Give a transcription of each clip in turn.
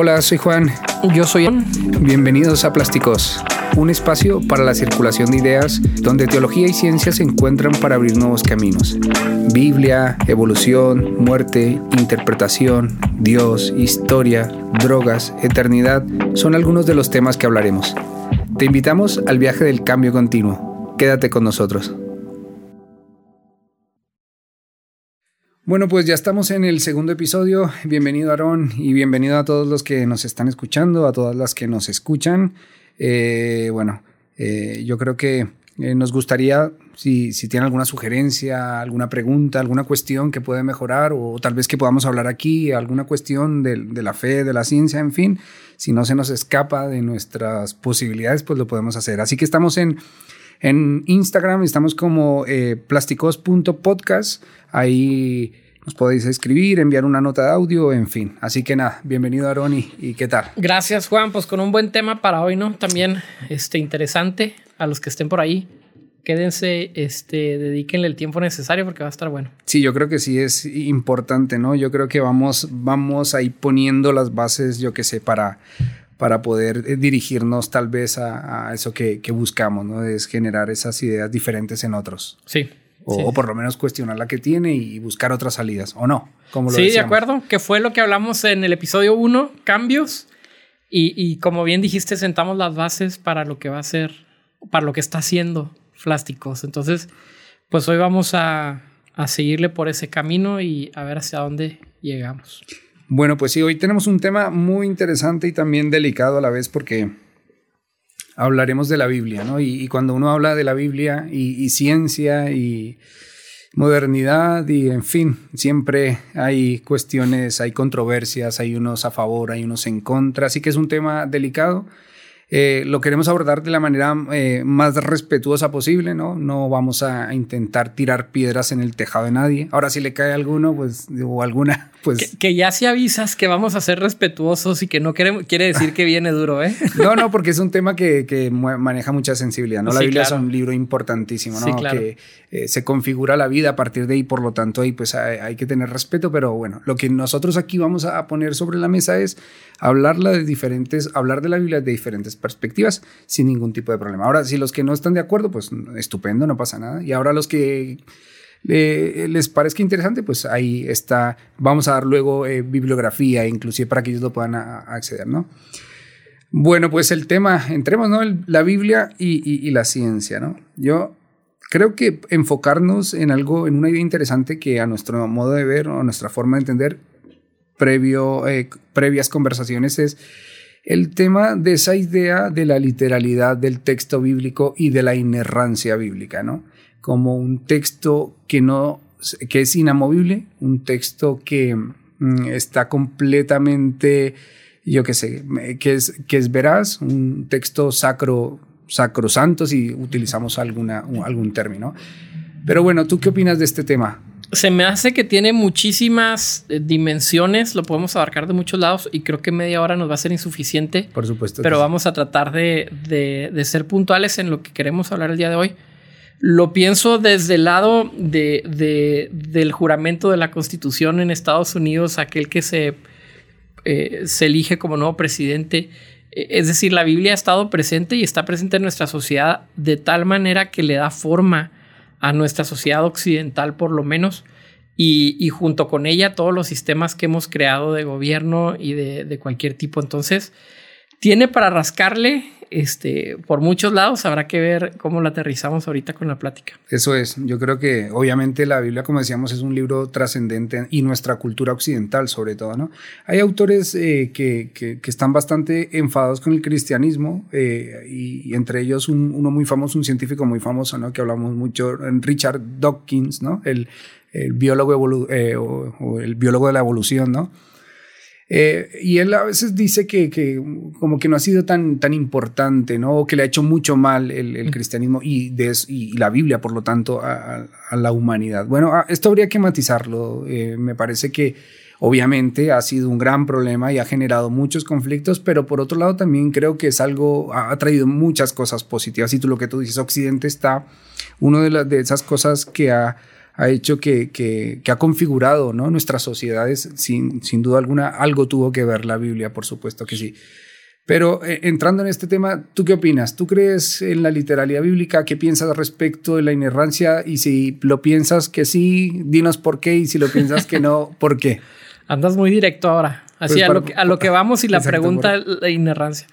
Hola, soy Juan. Yo soy Juan. Bienvenidos a Plásticos, un espacio para la circulación de ideas donde teología y ciencia se encuentran para abrir nuevos caminos. Biblia, evolución, muerte, interpretación, Dios, historia, drogas, eternidad son algunos de los temas que hablaremos. Te invitamos al viaje del cambio continuo. Quédate con nosotros. Bueno, pues ya estamos en el segundo episodio. Bienvenido Aarón y bienvenido a todos los que nos están escuchando, a todas las que nos escuchan. Eh, bueno, eh, yo creo que eh, nos gustaría, si, si alguna sugerencia, alguna pregunta, alguna cuestión que puede mejorar o tal vez que podamos hablar aquí, alguna cuestión de, de la fe, de la ciencia, en fin, si no se nos escapa de nuestras posibilidades, pues lo podemos hacer. Así que estamos en... En Instagram estamos como eh, plásticos.podcast. Ahí nos podéis escribir, enviar una nota de audio, en fin. Así que nada, bienvenido Aaron y, y, qué tal. Gracias Juan, pues con un buen tema para hoy, ¿no? También este, interesante a los que estén por ahí. Quédense, este, dedíquenle el tiempo necesario porque va a estar bueno. Sí, yo creo que sí es importante, ¿no? Yo creo que vamos, vamos ahí poniendo las bases, yo que sé, para, para poder eh, dirigirnos tal vez a, a eso que, que, buscamos, ¿no? Es generar esas ideas diferentes en otros. Sí. O, sí. o, por lo menos cuestionar la que tiene y buscar otras salidas, ¿o no? Como lo sí, decíamos. de acuerdo, que fue lo que hablamos en el episodio 1, cambios, y, y, como bien dijiste, sentamos las bases para lo que va a ser, para lo que está haciendo Plásticos. Entonces, pues hoy vamos a, a seguirle por ese camino y a ver hacia dónde llegamos. Bueno, pues sí, hoy tenemos un tema muy interesante y también delicado a la vez porque hablaremos de la Biblia, ¿no? Y, cuando uno habla de la Biblia y, ciencia y modernidad y en fin, siempre hay cuestiones, hay controversias, hay unos a favor, hay unos en contra, así que es un tema delicado. Eh, lo queremos abordar de la manera eh, más respetuosa posible, ¿no? No vamos a, intentar tirar piedras en el tejado de nadie. Ahora, si le cae alguno, pues, o alguna, pues... Que, que ya si avisas que vamos a ser respetuosos y que no queremos, quiere decir que viene duro, ¿eh? No, no, porque es un tema que, que maneja mucha sensibilidad, ¿no? La sí, Biblia claro. es un libro importantísimo, ¿no? Sí, claro. Que eh, se configura la vida a partir de ahí, por lo tanto, ahí pues hay, hay, que tener respeto, pero bueno, lo que nosotros aquí vamos a poner sobre la mesa es hablarla de diferentes, hablar de la Biblia de diferentes perspectivas sin ningún tipo de problema. Ahora, si los que no están de acuerdo, pues estupendo, no pasa nada. Y ahora los que les parezca interesante, pues ahí está. Vamos a dar luego eh, bibliografía, inclusive para que ellos lo puedan acceder, ¿no? Bueno, pues el tema, entremos, ¿no? La Biblia y, la ciencia, ¿no? Yo creo que enfocarnos en algo, en una idea interesante que a nuestro modo de ver o nuestra forma de entender, previo, eh, previas conversaciones, es el tema de esa idea de la literalidad del texto bíblico y de la inerrancia bíblica, ¿no? Como un texto que no que es inamovible, un texto que mm, está completamente, yo qué sé, que es, que es veraz, un texto sacro, sacrosanto si utilizamos alguna, algún término. Pero bueno, ¿tú qué opinas de este tema? Se me hace que tiene muchísimas eh, dimensiones, lo podemos abarcar de muchos lados y creo que media hora nos va a ser insuficiente. Por supuesto. Pero vamos a tratar de, de, de, ser puntuales en lo que queremos hablar el día de hoy. Lo pienso desde el lado de, de del juramento de la Constitución en Estados Unidos, aquel que se, eh, se elige como nuevo presidente. Es decir, la Biblia ha estado presente y está presente en nuestra sociedad de tal manera que le da forma a nuestra sociedad occidental por lo menos, y, junto con ella todos los sistemas que hemos creado de gobierno y de, cualquier tipo. Entonces, tiene para rascarle este, por muchos lados, habrá que ver cómo lo aterrizamos ahorita con la plática. Eso es, yo creo que obviamente la Biblia, como decíamos, es un libro trascendente y nuestra cultura occidental sobre todo, ¿no? Hay autores eh, que, que, están bastante enfadados con el cristianismo eh, y, entre ellos un, uno muy famoso, un científico muy famoso, ¿no? Que hablamos mucho, Richard Dawkins, ¿no? El, biólogo, eh, o el biólogo de la evolución, ¿no? Eh, y él a veces dice que, que, como que no ha sido tan, tan importante, ¿no? Que le ha hecho mucho mal el, el cristianismo y, de, y, la Biblia, por lo tanto, a, a la humanidad. Bueno, esto habría que matizarlo. Eh, me parece que obviamente ha sido un gran problema y ha generado muchos conflictos, pero por otro lado también creo que es algo, ha traído muchas cosas positivas. Y tú lo que tú dices, Occidente está, una de, las, de esas cosas que ha ha hecho que, que, ha configurado ¿no? nuestras sociedades. Sin, sin duda alguna, algo tuvo que ver la Biblia, por supuesto que sí. Pero eh, entrando en este tema, ¿tú qué opinas? ¿Tú crees en la literalidad bíblica? ¿Qué piensas respecto de la inerrancia? Y si lo piensas que sí, dinos por qué. Y si lo piensas que no, ¿por qué? Andas muy directo ahora. Así pues a, lo que, a, lo que, vamos y la pregunta de la inerrancia.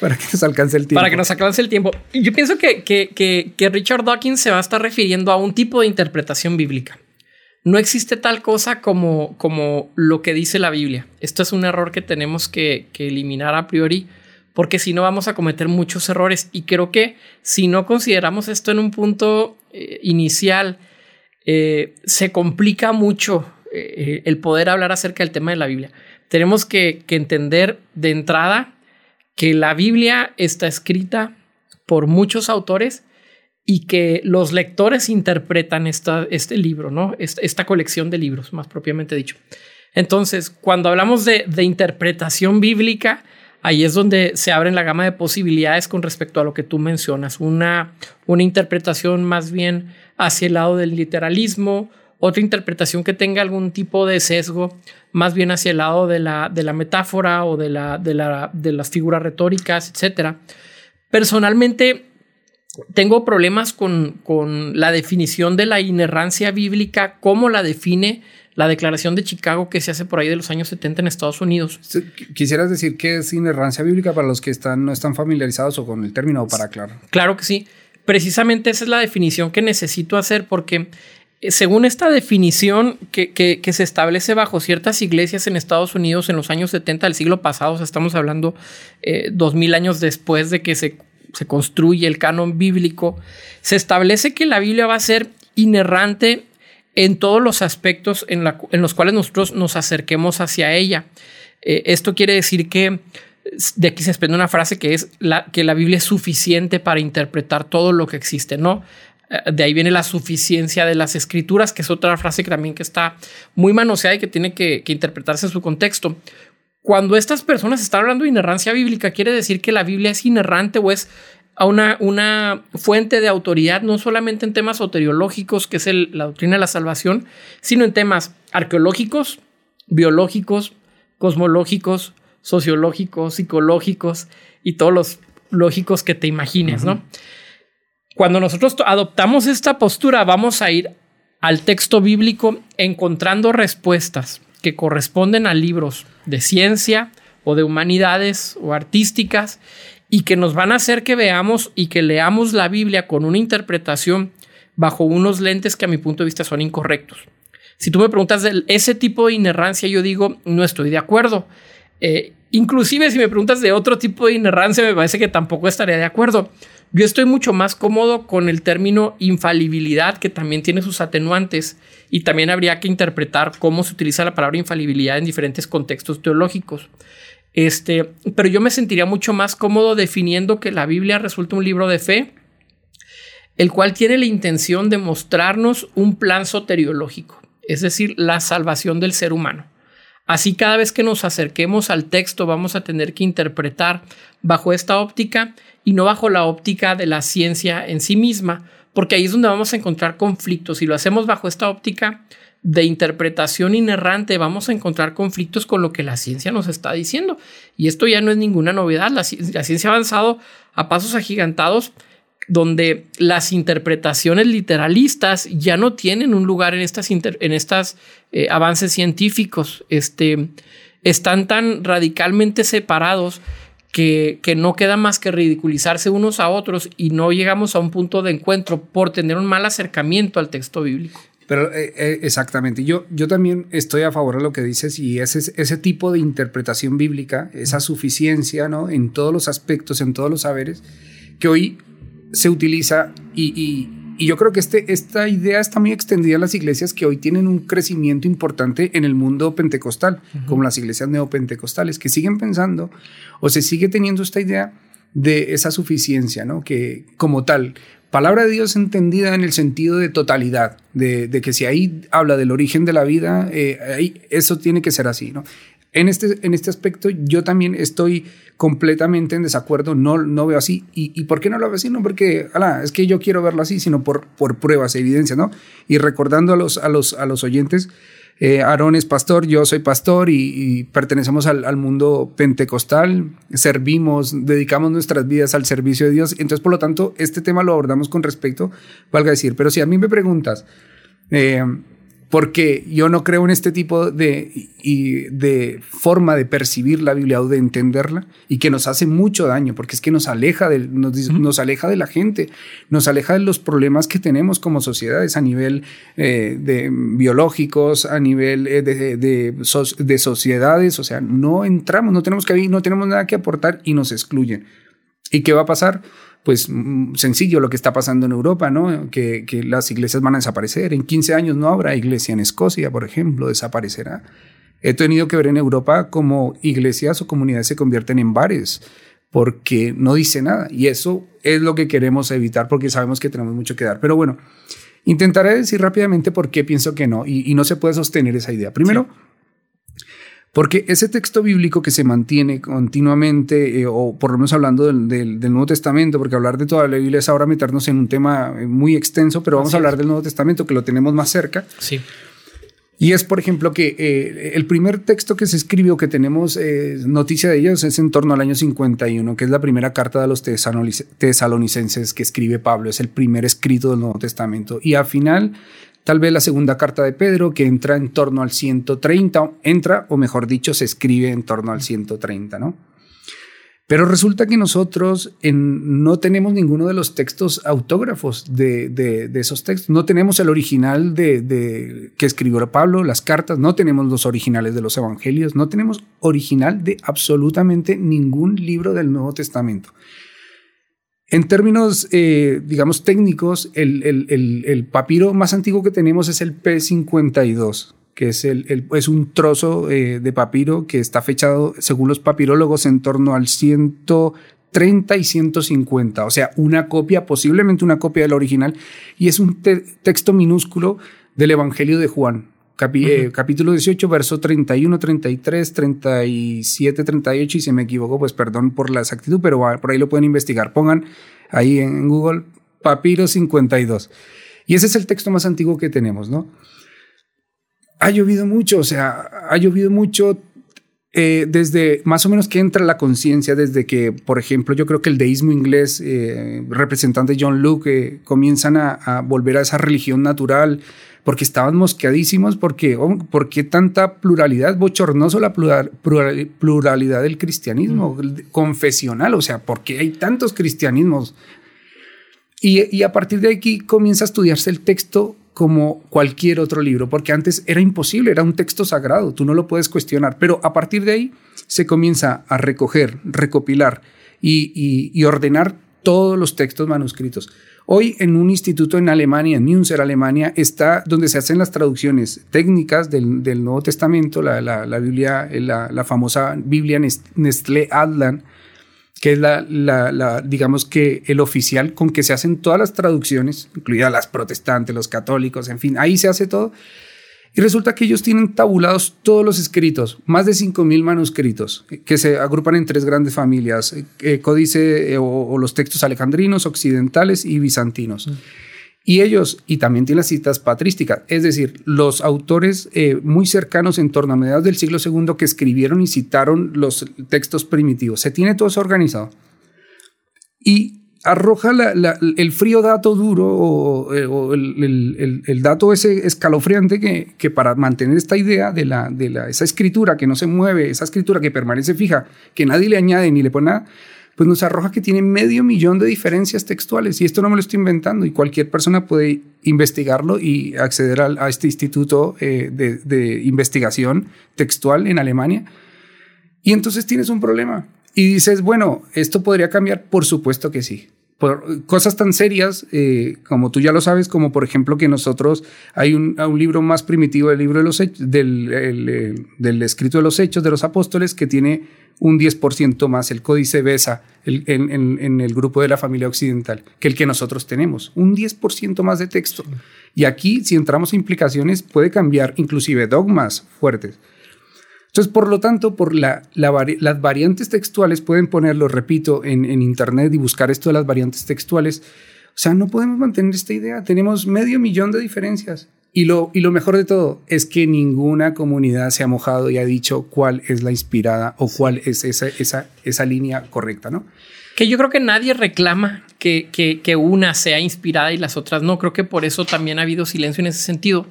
Para que nos alcance el tiempo. Para que nos alcance el tiempo. Yo pienso que, que, que Richard Dawkins se va a estar refiriendo a un tipo de interpretación bíblica. No existe tal cosa como, como lo que dice la Biblia. Esto es un error que tenemos que, eliminar a priori porque si no vamos a cometer muchos errores. Y creo que si no consideramos esto en un punto eh, inicial, eh, se complica mucho eh, el poder hablar acerca del tema de la Biblia. Tenemos que, que, entender de entrada que la Biblia está escrita por muchos autores y que los lectores interpretan esta, este libro, ¿no? Esta, colección de libros, más propiamente dicho. Entonces, cuando hablamos de, interpretación bíblica, ahí es donde se abren la gama de posibilidades con respecto a lo que tú mencionas. Una, una interpretación más bien hacia el lado del literalismo, otra interpretación que tenga algún tipo de sesgo, más bien hacia el lado de la, de la metáfora o de, la, de, la, de las figuras retóricas, etc. Personalmente, tengo problemas con, con, la definición de la inerrancia bíblica, cómo la define la Declaración de Chicago que se hace por ahí de los años 70 en Estados Unidos. ¿Quisieras decir qué es inerrancia bíblica para los que están, no están familiarizados o con el término o para aclarar? Claro que sí. Precisamente esa es la definición que necesito hacer porque según esta definición que, se establece bajo ciertas iglesias en Estados Unidos en los años 70 del siglo pasado, estamos hablando eh, dos mil años después de que se construye el canon bíblico, se establece que la Biblia va a ser inerrante en todos los aspectos en, los cuales nosotros nos acerquemos hacia ella. Eh, esto quiere decir que de aquí se desprende una frase que es que la Biblia es suficiente para interpretar todo lo que existe, ¿no? Eh, de ahí viene la suficiencia de las escrituras, que es otra frase que también que está muy manoseada y que tiene que, interpretarse en su contexto. Cuando estas personas están hablando de inerrancia bíblica, quiere decir que la Biblia es inerrante o es una, una fuente de autoridad, no solamente en temas soteriológicos, que es la doctrina de la salvación, sino en temas arqueológicos, biológicos, cosmológicos, sociológicos, psicológicos y todos los lógicos que te imagines, ¿no? Cuando nosotros adoptamos esta postura, vamos a ir al texto bíblico encontrando respuestas que corresponden a libros de ciencia o de humanidades o artísticas y que nos van a hacer que veamos y que leamos la Biblia con una interpretación bajo unos lentes que a mi punto de vista son incorrectos. Si tú me preguntas de ese tipo de inerrancia, yo digo, no estoy de acuerdo. Eh, inclusive si me preguntas de otro tipo de inerrancia, me parece que tampoco estaría de acuerdo. Yo estoy mucho más cómodo con el término infalibilidad, que también tiene sus atenuantes, y también habría que interpretar cómo se utiliza la palabra infalibilidad en diferentes contextos teológicos. Este, pero yo me sentiría mucho más cómodo definiendo que la Biblia resulta un libro de fe, el cual tiene la intención de mostrarnos un plan soteriológico, es decir, la salvación del ser humano. Así cada vez que nos acerquemos al texto vamos a tener que interpretar bajo esta óptica y no bajo la óptica de la ciencia en sí misma, porque ahí es donde vamos a encontrar conflictos. Si lo hacemos bajo esta óptica de interpretación inerrante, vamos a encontrar conflictos con lo que la ciencia nos está diciendo. Y esto ya no es ninguna novedad. La, ciencia ha avanzado a pasos agigantados donde las interpretaciones literalistas ya no tienen un lugar en estas, en estas eh, avances científicos. Este, están tan radicalmente separados que, que, no queda más que ridiculizarse unos a otros y no llegamos a un punto de encuentro por tener un mal acercamiento al texto bíblico. Pero eh, eh, exactamente, yo, yo también estoy a favor de lo que dices y ese, ese tipo de interpretación bíblica, esa suficiencia ¿no? en todos los aspectos, en todos los saberes, que hoy se utiliza y, yo creo que este, esta idea está muy extendida en las iglesias que hoy tienen un crecimiento importante en el mundo pentecostal, como las iglesias neopentecostales, que siguen pensando o se sigue teniendo esta idea de esa suficiencia, ¿no? Que como tal, palabra de Dios entendida en el sentido de totalidad, de, que si ahí habla del origen de la vida, eh, ahí, eso tiene que ser así, ¿no? En este, en este aspecto yo también estoy completamente en desacuerdo, no, no veo así. ¿Y, por qué no lo veo así? No porque, ala, es que yo quiero verlo así, sino por, por pruebas, evidencia, ¿no? Y recordando a los, a los, a los oyentes, eh, Aarón es pastor, yo soy pastor y, pertenecemos al, mundo pentecostal, servimos, dedicamos nuestras vidas al servicio de Dios. Entonces, por lo tanto, este tema lo abordamos con respecto, valga decir, pero si a mí me preguntas, eh, porque yo no creo en este tipo de, de forma de percibir la Biblia o de entenderla y que nos hace mucho daño, porque es que nos aleja, de, nos, aleja de la gente, nos aleja de los problemas que tenemos como sociedades a nivel eh, de biológicos, a nivel eh, de, de, sociedades, o sea, no entramos, no tenemos que no tenemos nada que aportar y nos excluyen. ¿Y qué va a pasar? Pues mm, sencillo lo que está pasando en Europa, ¿no? Que, las iglesias van a desaparecer. En 15 años no habrá iglesia en Escocia, por ejemplo, desaparecerá. He tenido que ver en Europa cómo iglesias o comunidades se convierten en bares porque no dice nada. Y eso es lo que queremos evitar porque sabemos que tenemos mucho que dar. Pero bueno, intentaré decir rápidamente por qué pienso que no y, no se puede sostener esa idea. Primero, porque ese texto bíblico que se mantiene continuamente, eh, o por lo menos hablando del, Nuevo Testamento, porque hablar de toda la Biblia es ahora meternos en un tema eh, muy extenso, pero vamos a hablar del Nuevo Testamento, que lo tenemos más cerca. Sí. Y es, por ejemplo, que eh, el primer texto que se escribió, que tenemos noticia de ellos, es en torno al año 51, que es la primera carta de los tesalonicenses que escribe Pablo. Es el primer escrito del Nuevo Testamento. Y al final Tal vez la segunda carta de Pedro, que entra en torno al 130, entra, o mejor dicho, se escribe en torno al 130, ¿no? Pero resulta que nosotros no tenemos ninguno de los textos autógrafos de, esos textos. No tenemos el original de, que escribió Pablo, las cartas, no tenemos los originales de los evangelios, no tenemos original de absolutamente ningún libro del Nuevo Testamento. En términos, eh, digamos, técnicos, el, papiro más antiguo que tenemos es el P52, que es, es un trozo eh, de papiro que está fechado, según los papirólogos, en torno al 130 y 150, o sea, una copia, posiblemente una copia del original, y es un texto minúsculo del Evangelio de Juan. Eh, capítulo 18, verso 31, 33, 37, 38, y si me equivoco, pues perdón por la exactitud, pero por ahí lo pueden investigar. Pongan ahí en Google Papiro 52. Y ese es el texto más antiguo que tenemos, ¿no? Ha llovido mucho, o sea, ha llovido mucho eh, desde más o menos que entra la conciencia, desde que, por ejemplo, yo creo que el deísmo inglés, eh, representante John Luke, comienzan a, a volver a esa religión natural, porque estaban mosqueadísimos, porque, oh, ¿por qué tanta pluralidad? Bochornoso la pluralidad del cristianismo mm. confesional, o sea, ¿por qué hay tantos cristianismos? Y, a partir de aquí comienza a estudiarse el texto como cualquier otro libro, porque antes era imposible, era un texto sagrado, tú no lo puedes cuestionar, pero a partir de ahí se comienza a recoger, recopilar y ordenar todos los textos manuscritos. Hoy en un instituto en Alemania, en Münster, Alemania, está donde se hacen las traducciones técnicas del, Nuevo Testamento, la, Biblia, la, famosa Biblia Nestlé Adlan, que es la, digamos que el oficial con que se hacen todas las traducciones, incluidas las protestantes, los católicos, en fin, ahí se hace todo. Y resulta que ellos tienen tabulados todos los escritos, más de 5.000 manuscritos, que se agrupan en tres grandes familias, eh, eh, códice eh, o, los textos alejandrinos, occidentales y bizantinos. Mm. Y ellos, y también tienen las citas patrísticas, es decir, los autores muy cercanos en torno a mediados del siglo II que escribieron y citaron los textos primitivos. Se tiene todo eso organizado. Y arroja el frío dato duro o, eh, el, dato ese escalofriante que, para mantener esta idea de, la, de la, esa escritura que no se mueve, esa escritura que permanece fija, que nadie le añade ni le pone nada, pues nos arroja que tiene medio millón de diferencias textuales. Y esto no me lo estoy inventando y cualquier persona puede investigarlo y acceder a, este instituto eh, de investigación textual en Alemania. Y entonces tienes un problema. Y dices, bueno, ¿esto podría cambiar? Por supuesto que sí por cosas tan serias eh, como tú ya lo sabes, como por ejemplo que nosotros hay un, un libro más primitivo del libro de los hechos, del, eh, del, escrito de los hechos de los apóstoles que tiene un 10% más, el códice BESA en, en, el grupo de la familia occidental, que el que nosotros tenemos, un 10% más de texto. Y aquí, si entramos a implicaciones, puede cambiar inclusive dogmas fuertes. Entonces, por lo tanto, por la, las variantes textuales, pueden ponerlo, repito, en, en Internet y buscar esto de las variantes textuales. O sea, no podemos mantener esta idea. Tenemos medio millón de diferencias. Y lo, y lo mejor de todo es que ninguna comunidad se ha mojado y ha dicho cuál es la inspirada o cuál es esa, esa, esa línea correcta, ¿no? Que yo creo que nadie reclama que, que, que, una sea inspirada y las otras no. Creo que por eso también ha habido silencio en ese sentido.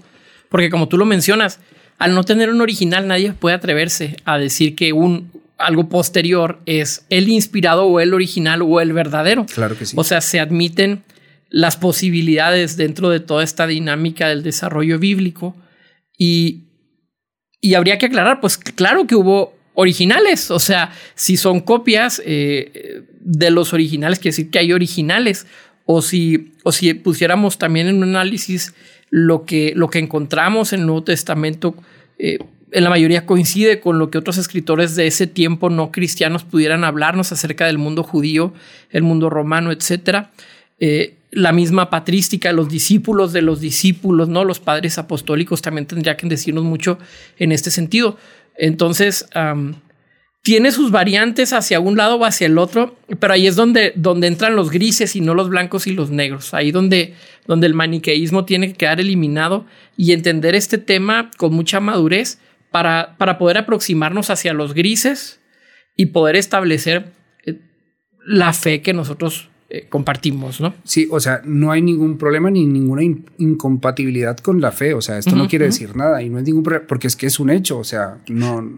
Porque como tú lo mencionas, al no tener un original, nadie puede atreverse a decir que un algo posterior es el inspirado o el original o el verdadero. Claro que sí. O sea, se admiten las posibilidades dentro de toda esta dinámica del desarrollo bíblico y, y habría que aclarar, pues claro que hubo originales, o sea, si son copias eh, de los originales, quiere decir que hay originales, o si, o si pusiéramos también en un análisis lo que, lo que encontramos en el Nuevo Testamento, eh, en la mayoría coincide con lo que otros escritores de ese tiempo no cristianos pudieran hablarnos acerca del mundo judío, el mundo romano, etcétera. Eh, la misma patrística, los discípulos de los discípulos, ¿no? Los padres apostólicos también tendrían que decirnos mucho en este sentido. Entonces, tiene sus variantes hacia un lado o hacia el otro, pero ahí es donde, donde entran los grises y no los blancos y los negros. Ahí donde, donde el maniqueísmo tiene que quedar eliminado y entender este tema con mucha madurez para, para poder aproximarnos hacia los grises y poder establecer eh, la fe que nosotros eh, compartimos, ¿no? Sí, o sea, no hay ningún problema ni ninguna incompatibilidad con la fe. O sea, esto no quiere decir nada y no es ningún problema, porque es que es un hecho. O sea, no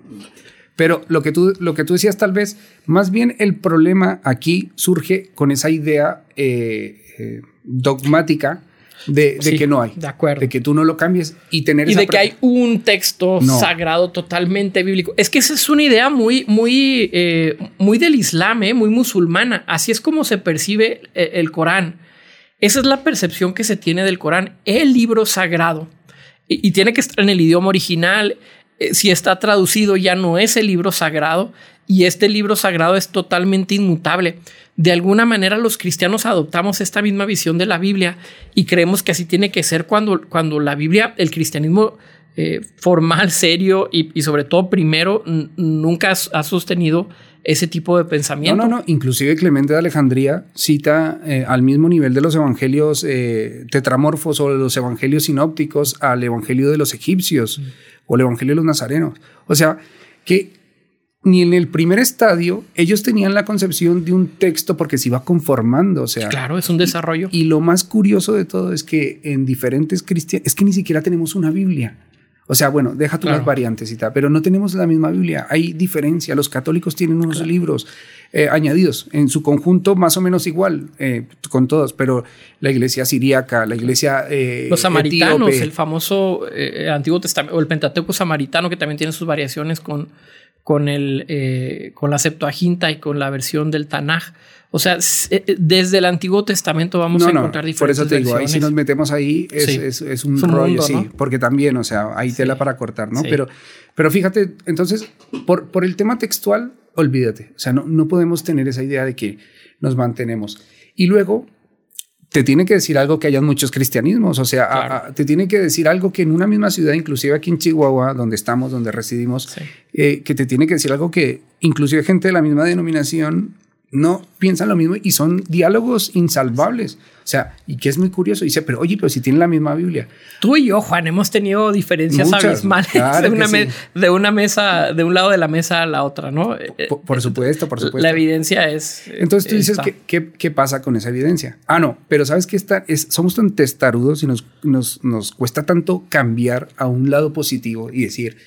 pero lo que, tú, lo que tú decías tal vez, más bien el problema aquí surge con esa idea eh, eh, dogmática de, que no hay. De acuerdo. De que tú no lo cambies y tener... Y de que hay un texto sagrado totalmente bíblico. Es que esa es una idea muy, muy, eh, muy del Islam, muy musulmana. Así es como se percibe el Corán. Esa es la percepción que se tiene del Corán, el libro sagrado. Y, y tiene que estar en el idioma original. Eh, si está traducido ya no es el libro sagrado y este libro sagrado es totalmente inmutable. De alguna manera los cristianos adoptamos esta misma visión de la Biblia y creemos que así tiene que ser cuando, cuando la Biblia, el cristianismo eh, formal, serio y, sobre todo primero, nunca ha sostenido ese tipo de pensamiento. No, no, no. Inclusive Clemente de Alejandría cita eh, al mismo nivel de los evangelios tetramorfos o de los evangelios sinópticos al evangelio de los egipcios. Mm o el Evangelio de los Nazarenos. O sea, que ni en el primer estadio ellos tenían la concepción de un texto porque se iba conformando, o sea. Claro, es un desarrollo. Y, lo más curioso de todo es que en diferentes cristianos, es que ni siquiera tenemos una Biblia. O sea, bueno, deja tú las variantes y tal, pero no tenemos la misma Biblia. Hay diferencia. Los católicos tienen unos libros eh, añadidos en su conjunto más o menos igual eh, con todos, pero la iglesia siríaca, la iglesia eh, los samaritanos, el famoso Antiguo Testamento o el Pentateuco samaritano que también tiene sus variaciones con con el con la Septuaginta y con la versión del Tanaj. O sea, eh, desde el Antiguo Testamento vamos a encontrar diferentes Por eso te digo, ahí si nos metemos ahí es, es, un, rollo, sí, porque también, o sea, hay tela para cortar, ¿no? Pero, pero fíjate, entonces, por, por el tema textual, olvídate. O sea, no, no podemos tener esa idea de que nos mantenemos. Y luego, te tiene que decir algo que hayan muchos cristianismos, o sea, te tiene que decir algo que en una misma ciudad, inclusive aquí en Chihuahua, donde estamos, donde residimos, eh, que te tiene que decir algo que inclusive gente de la misma denominación no piensan lo mismo y son diálogos insalvables. O sea, y que es muy curioso. Dice, pero oye, pero si tienen la misma Biblia. Tú y yo, Juan, hemos tenido diferencias abismales de, una de, una mesa, de un lado de la mesa a la otra, ¿no? Por, supuesto, por supuesto. La evidencia es. Entonces tú dices, ¿qué, qué, pasa con esa evidencia? Ah, no, pero sabes que está, es, somos tan testarudos y nos, nos, nos cuesta tanto cambiar a un lado positivo y decir,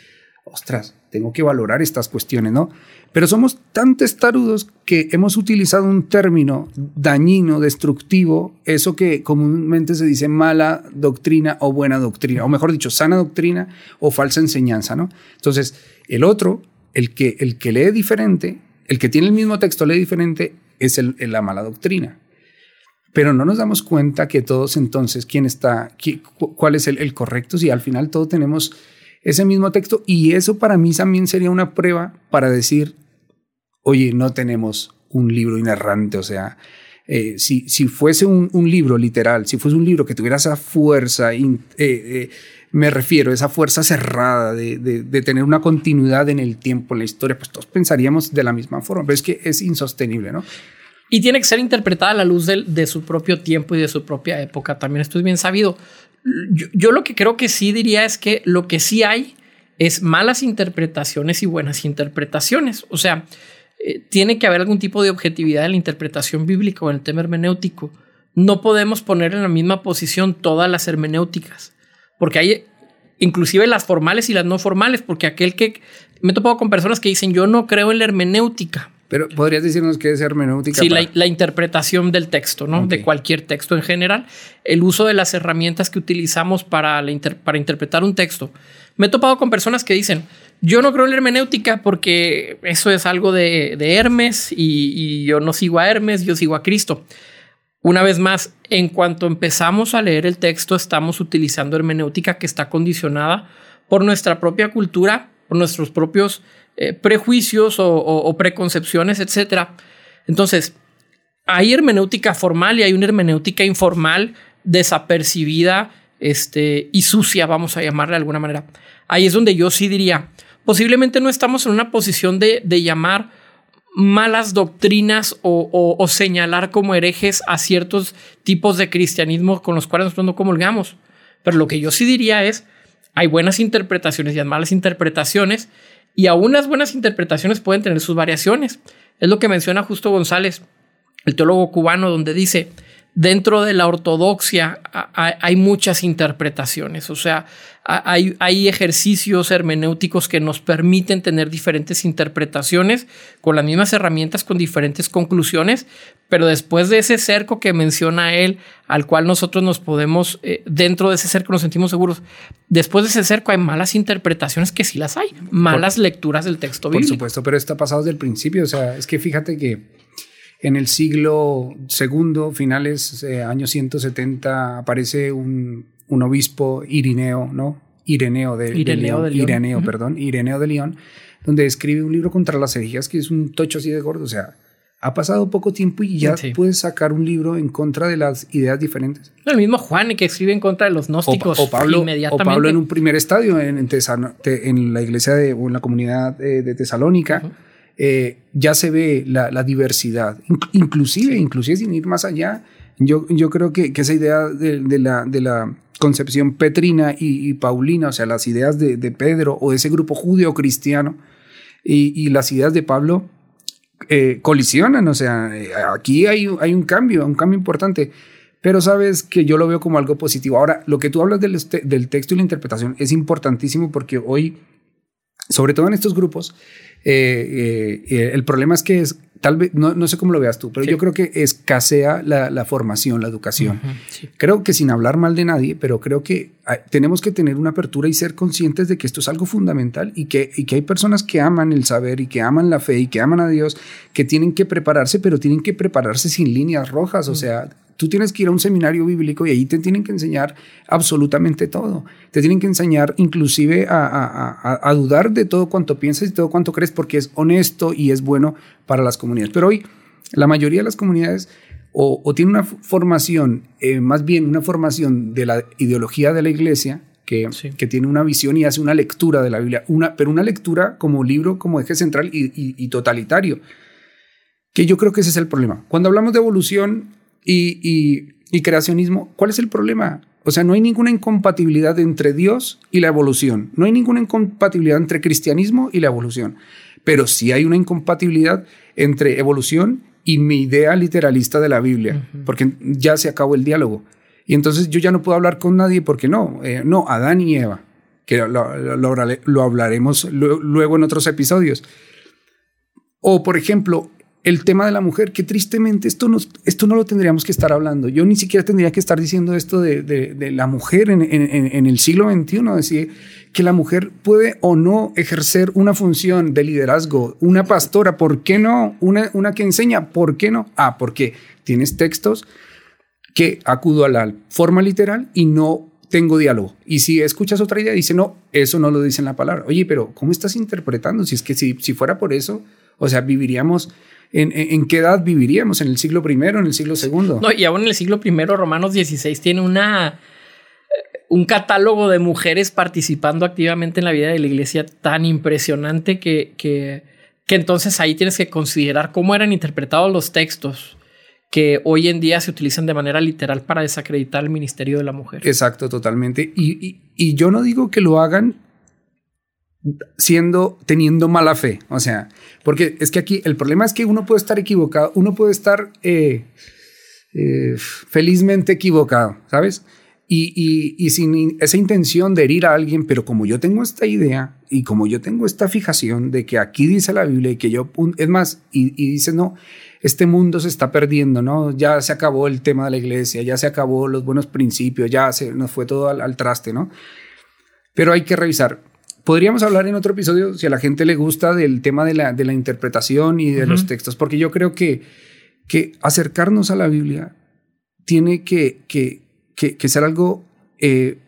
ostras, tengo que valorar estas cuestiones, ¿no? Pero somos tan testarudos que hemos utilizado un término dañino, destructivo, eso que comúnmente se dice mala doctrina o buena doctrina, o mejor dicho, sana doctrina o falsa enseñanza, ¿no? Entonces, el otro, el que, el que lee diferente, el que tiene el mismo texto lee diferente, es el, la mala doctrina. Pero no nos damos cuenta que todos entonces, quién está, cuál es el, el correcto, si al final todos tenemos ese mismo texto y eso para mí también sería una prueba para decir, oye, no tenemos un libro inerrante, o sea, eh, si, si, fuese un, libro literal, si fuese un libro que tuviera esa fuerza eh, eh, me refiero, esa fuerza cerrada de, de, tener una continuidad en el tiempo, en la historia, pues todos pensaríamos de la misma forma, pero es que es insostenible, ¿no? Y tiene que ser interpretada a la luz de, de su propio tiempo y de su propia época, también esto es bien sabido. Yo, lo que creo que sí diría es que lo que sí hay es malas interpretaciones y buenas interpretaciones, o sea, eh, tiene que haber algún tipo de objetividad en la interpretación bíblica o en el tema hermenéutico. No podemos poner en la misma posición todas las hermenéuticas, porque hay inclusive las formales y las no formales, porque aquel que me he topado con personas que dicen yo no creo en la hermenéutica. Pero podrías decirnos qué es hermenéutica. Sí, la, interpretación del texto, ¿no? De cualquier texto en general. El uso de las herramientas que utilizamos para, la para interpretar un texto. Me he topado con personas que dicen, yo no creo en la hermenéutica porque eso es algo de, Hermes y, yo no sigo a Hermes, yo sigo a Cristo. Una vez más, en cuanto empezamos a leer el texto, estamos utilizando hermenéutica que está condicionada por nuestra propia cultura, por nuestros propios eh, prejuicios o, preconcepciones, etc. Entonces, hay hermenéutica formal y hay una hermenéutica informal, desapercibida este, y sucia, vamos a llamarle de alguna manera. Ahí es donde yo sí diría, posiblemente no estamos en una posición de, llamar malas doctrinas o, señalar como herejes a ciertos tipos de cristianismo con los cuales nosotros no comulgamos. Pero lo que yo sí diría es, hay buenas interpretaciones y hay malas interpretaciones, y aún las buenas interpretaciones pueden tener sus variaciones. Es lo que menciona Justo González, el teólogo cubano, donde dice, dentro de la ortodoxia hay muchas interpretaciones, o sea, hay, hay, ejercicios hermenéuticos que nos permiten tener diferentes interpretaciones con las mismas herramientas, con diferentes conclusiones, pero después de ese cerco que menciona él, al cual nosotros nos podemos, eh, dentro de ese cerco nos sentimos seguros, después de ese cerco hay malas interpretaciones que sí las hay, malas lecturas del texto bíblico. Por supuesto, pero está pasado desde el principio, o sea, es que fíjate que en el siglo segundo, finales eh, años 170, aparece un, un, obispo irineo, ¿no? Ireneo de, Ireneo de León. Ireneo, perdón, Ireneo de León, donde escribe un libro contra las herejías que es un tocho así de gordo. O sea, ha pasado poco tiempo y ya puedes sacar un libro en contra de las ideas diferentes. El mismo Juan que escribe en contra de los gnósticos o, Pablo, inmediatamente. O Pablo en un primer estadio en, en, en la iglesia de, o en la comunidad de, Tesalónica. Eh, ya se ve la, diversidad, inclusive, inclusive sin ir más allá. Yo, yo creo que, esa idea de, la, de la concepción petrina y, paulina, o sea, las ideas de, Pedro o de ese grupo judío-cristiano y, las ideas de Pablo eh, colisionan, o sea, eh, aquí hay, hay un cambio, un cambio importante. Pero sabes que yo lo veo como algo positivo. Ahora, lo que tú hablas del, del texto y la interpretación es importantísimo porque hoy, sobre todo en estos grupos, eh, eh, el problema es que es, tal vez, no, sé cómo lo veas tú, pero yo creo que escasea la, formación, la educación. Creo que sin hablar mal de nadie, pero creo que tenemos que tener una apertura y ser conscientes de que esto es algo fundamental y que, y que hay personas que aman el saber y que aman la fe y que aman a Dios, que tienen que prepararse, pero tienen que prepararse sin líneas rojas, o sea, tú tienes que ir a un seminario bíblico y ahí te tienen que enseñar absolutamente todo. Te tienen que enseñar inclusive a, dudar de todo cuanto piensas y todo cuanto crees porque es honesto y es bueno para las comunidades. Pero hoy la mayoría de las comunidades o, o tienen una formación, eh, más bien una formación de la ideología de la iglesia, que, que, tiene una visión y hace una lectura de la Biblia, una, pero una lectura como libro, como eje central y, y, totalitario. Que yo creo que ese es el problema. Cuando hablamos de evolución, y, creacionismo, ¿cuál es el problema? O sea, no hay ninguna incompatibilidad entre Dios y la evolución. No hay ninguna incompatibilidad entre cristianismo y la evolución. Pero sí hay una incompatibilidad entre evolución y mi idea literalista de la Biblia, porque ya se acabó el diálogo. Y entonces yo ya no puedo hablar con nadie porque no, eh, no, Adán y Eva, que lo, lo hablaremos luego en otros episodios. O, por ejemplo, el tema de la mujer, que tristemente esto, nos, esto no lo tendríamos que estar hablando. Yo ni siquiera tendría que estar diciendo esto de, de, la mujer en, en, el siglo XXI, decir que la mujer puede o no ejercer una función de liderazgo, una pastora, ¿por qué no? Una, una que enseña, ¿por qué no? Ah, porque tienes textos que acudo a la forma literal y no tengo diálogo. Y si escuchas otra idea, dice, no, eso no lo dice en la palabra. Oye, pero ¿cómo estás interpretando? Si es que si, si fuera por eso, o sea, viviríamos ¿En, qué edad viviríamos? ¿En el siglo primero, en el siglo segundo? No, y aún en el siglo primero, Romanos 16 tiene una... un catálogo de mujeres participando activamente en la vida de la iglesia tan impresionante que, que, que entonces ahí tienes que considerar cómo eran interpretados los textos que hoy en día se utilizan de manera literal para desacreditar el ministerio de la mujer. Exacto, totalmente. Y, y, yo no digo que lo hagan siendo, teniendo mala fe. O sea, porque es que aquí el problema es que uno puede estar equivocado, uno puede estar eh, eh, felizmente equivocado, ¿sabes? Y, y, sin esa intención de herir a alguien, pero como yo tengo esta idea y como yo tengo esta fijación de que aquí dice la Biblia y que yo, es más, y, y dice, no, este mundo se está perdiendo, ¿no? Ya se acabó el tema de la iglesia, ya se acabó los buenos principios, ya se nos fue todo al, traste, ¿no? Pero hay que revisar. Podríamos hablar en otro episodio, si a la gente le gusta, del tema de la, de la interpretación y de los textos, porque yo creo que, que acercarnos a la Biblia tiene que, que que, ser algo, eh,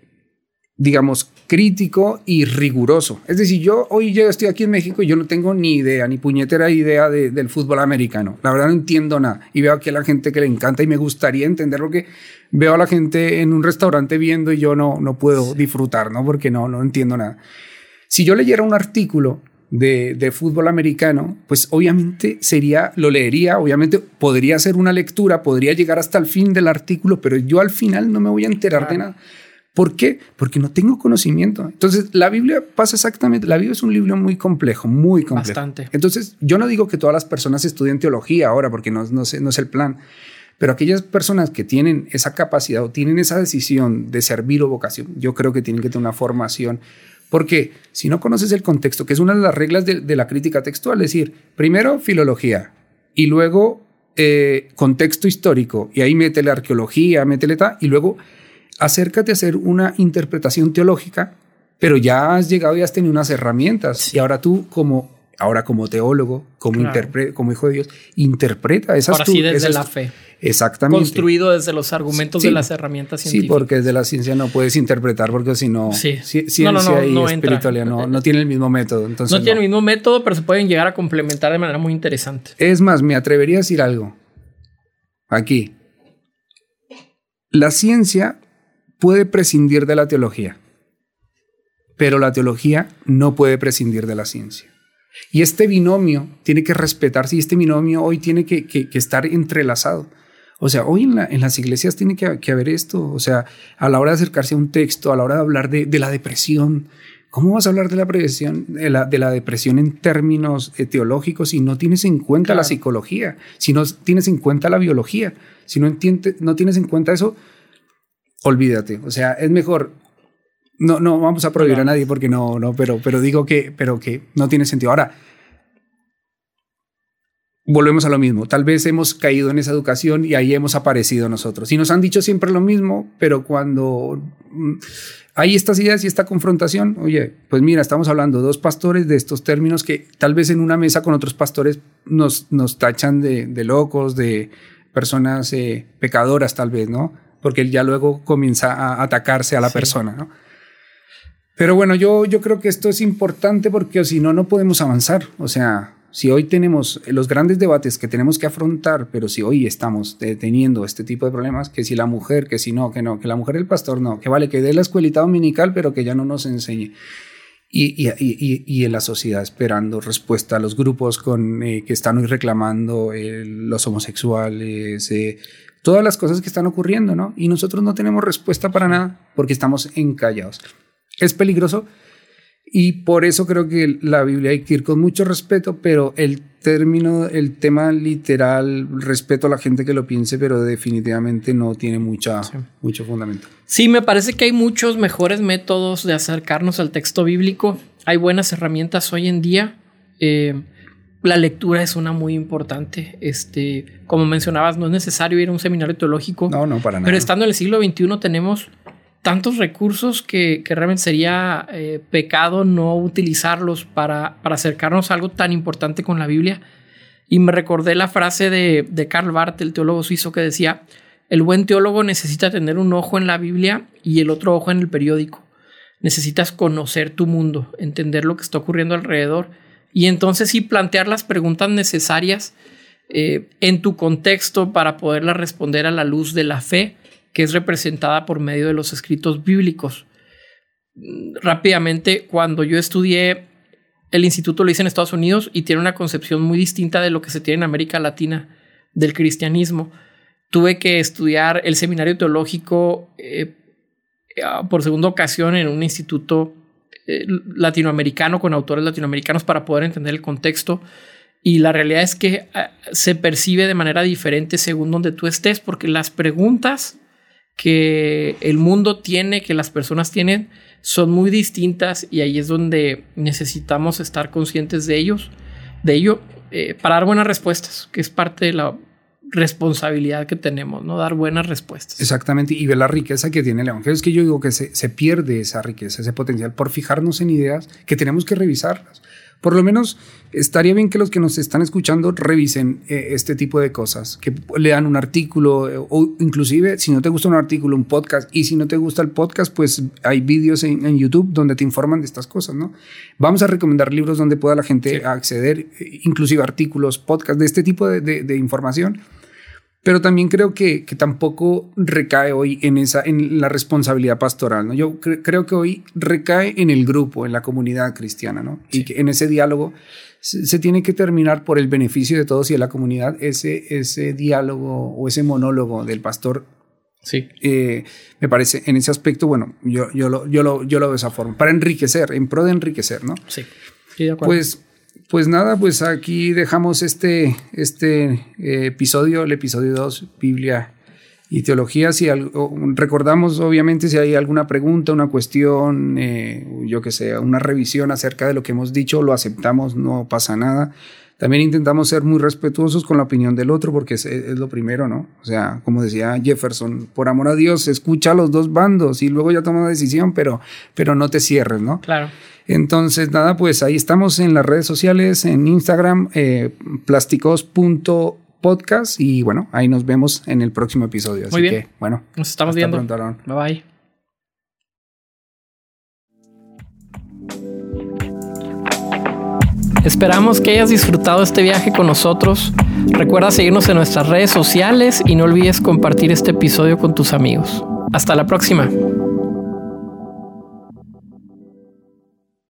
digamos, crítico y riguroso. Es decir, yo hoy yo estoy aquí en México y yo no tengo ni idea, ni puñetera idea del fútbol americano. La verdad no entiendo nada. Y veo aquí a la gente que le encanta y me gustaría entender porque veo a la gente en un restaurante viendo y yo no, no puedo disfrutar, ¿no? Porque no, no entiendo nada. Si yo leyera un artículo de, fútbol americano, pues obviamente sería, lo leería, obviamente podría ser una lectura, podría llegar hasta el fin del artículo, pero yo al final no me voy a enterar de nada. ¿Por qué? Porque no tengo conocimiento. Entonces, la Biblia pasa exactamente, la Biblia es un libro muy complejo, muy complejo. Bastante. Entonces, yo no digo que todas las personas estudien teología ahora, porque no, no, no es el plan, pero aquellas personas que tienen esa capacidad o tienen esa decisión de servir o vocación, yo creo que tienen que tener una formación porque si no conoces el contexto, que es una de las reglas de, la crítica textual, es decir, primero filología y luego eh, contexto histórico, y ahí métele arqueología, métele tal, y luego acércate a hacer una interpretación teológica, pero ya has llegado y has tenido unas herramientas, y ahora tú como ahora como teólogo, como, como hijo de Dios, interpreta esas... Ahora sí desde la fe. Exactamente. Construido desde los argumentos de las herramientas científicas. Sí, porque desde la ciencia no puedes interpretar, porque si no, sí. ciencia no, no, no, y espiritualidad no, no tiene el mismo método. Entonces no, tiene el mismo método, pero se pueden llegar a complementar de manera muy interesante. Es más, me atrevería a decir algo. Aquí. La ciencia puede prescindir de la teología, pero la teología no puede prescindir de la ciencia. Y este binomio tiene que respetarse y este binomio hoy tiene que, que estar entrelazado. O sea, hoy en, las iglesias tiene que, haber esto. O sea, a la hora de acercarse a un texto, a la hora de hablar de, la depresión, ¿cómo vas a hablar de la, depresión, de la, depresión en términos eh, teológicos si no tienes en cuenta la psicología, si no tienes en cuenta la biología, si no, entiendes, no tienes en cuenta eso? Olvídate. O sea, es mejor no, no vamos a prohibir a nadie porque no, no, pero, pero digo que, pero que no tiene sentido. Ahora, volvemos a lo mismo. Tal vez hemos caído en esa educación y ahí hemos aparecido nosotros. Y nos han dicho siempre lo mismo, pero cuando mm, hay estas ideas y esta confrontación, oye, pues mira, estamos hablando dos pastores de estos términos que tal vez en una mesa con otros pastores nos, nos tachan de, locos, de personas eh, pecadoras tal vez, ¿no? Porque él ya luego comienza a atacarse a la persona, ¿no? Pero bueno, yo, yo creo que esto es importante porque si no, no podemos avanzar. O sea, si hoy tenemos los grandes debates que tenemos que afrontar, pero si hoy estamos teniendo este tipo de problemas, que si la mujer, que si no, que no, que la mujer el pastor no, que vale, que dé la escuelita dominical, pero que ya no nos enseñe. Y, y, y, y en la sociedad esperando respuesta a los grupos con, eh, que están hoy reclamando eh, los homosexuales, eh, todas las cosas que están ocurriendo, ¿no? Y nosotros no tenemos respuesta para nada porque estamos encallados. Es peligroso y por eso creo que la Biblia hay que ir con mucho respeto, pero el término, el tema literal, respeto a la gente que lo piense, pero definitivamente no tiene mucha, mucho fundamento. Sí, me parece que hay muchos mejores métodos de acercarnos al texto bíblico. Hay buenas herramientas hoy en día. Eh, la lectura es una muy importante. Este, como mencionabas, no es necesario ir a un seminario teológico. No, no, para nada. Pero estando en el siglo XXI tenemos tantos recursos que, realmente sería eh, pecado no utilizarlos para, para, acercarnos a algo tan importante con la Biblia. Y me recordé la frase de, de Karl Barth, el teólogo suizo, que decía, el buen teólogo necesita tener un ojo en la Biblia y el otro ojo en el periódico. Necesitas conocer tu mundo, entender lo que está ocurriendo alrededor y entonces sí plantear las preguntas necesarias eh, en tu contexto para poderlas responder a la luz de la fe que es representada por medio de los escritos bíblicos. Rápidamente, cuando yo estudié, el instituto lo hice en Estados Unidos y tiene una concepción muy distinta de lo que se tiene en América Latina del cristianismo. Tuve que estudiar el seminario teológico eh, por segunda ocasión en un instituto eh, latinoamericano con autores latinoamericanos para poder entender el contexto. Y la realidad es que ah, se percibe de manera diferente según donde tú estés, porque las preguntas que el mundo tiene, que las personas tienen, son muy distintas y ahí es donde necesitamos estar conscientes de ellos, de ello, eh, para dar buenas respuestas, que es parte de la responsabilidad que tenemos, ¿no? Dar buenas respuestas. Exactamente, y ver la riqueza que tiene el Evangelio. Es que yo digo que se, se pierde esa riqueza, ese potencial por fijarnos en ideas que tenemos que revisarlas. Por lo menos estaría bien que los que nos están escuchando revisen eh, este tipo de cosas, que lean un artículo eh, o inclusive si no te gusta un artículo, un podcast y si no te gusta el podcast, pues hay vídeos en, YouTube donde te informan de estas cosas, ¿no? Vamos a recomendar libros donde pueda la gente acceder, eh, inclusive artículos, podcasts de este tipo de, de información pero también creo que, que, tampoco recae hoy en, esa, en la responsabilidad pastoral. ¿no? Yo creo que hoy recae en el grupo, en la comunidad cristiana, ¿no? y que en ese diálogo se, tiene que terminar por el beneficio de todos y de la comunidad ese, ese diálogo o ese monólogo del pastor. Sí. Eh, me parece, en ese aspecto, bueno, yo, yo, lo, yo, lo, yo lo veo de esa forma, para enriquecer, en pro de enriquecer, ¿no? Sí. sí de acuerdo. Pues pues nada, pues aquí dejamos este, este eh, episodio, el episodio 2, Biblia y teología. Si recordamos, obviamente, si hay alguna pregunta, una cuestión, eh, yo que sé, una revisión acerca de lo que hemos dicho, lo aceptamos, no pasa nada. También intentamos ser muy respetuosos con la opinión del otro, porque es, es, lo primero, ¿no? O sea, como decía Jefferson, por amor a Dios, escucha a los dos bandos y luego ya toma una decisión, pero, pero no te cierres, ¿no? Claro. Entonces, nada, pues ahí estamos en las redes sociales, en Instagram, eh, plásticos.podcast y bueno, ahí nos vemos en el próximo episodio. Así Muy bien. que, bueno, nos estamos viendo. Pronto, bye bye. Esperamos que hayas disfrutado este viaje con nosotros. Recuerda seguirnos en nuestras redes sociales y no olvides compartir este episodio con tus amigos. Hasta la próxima.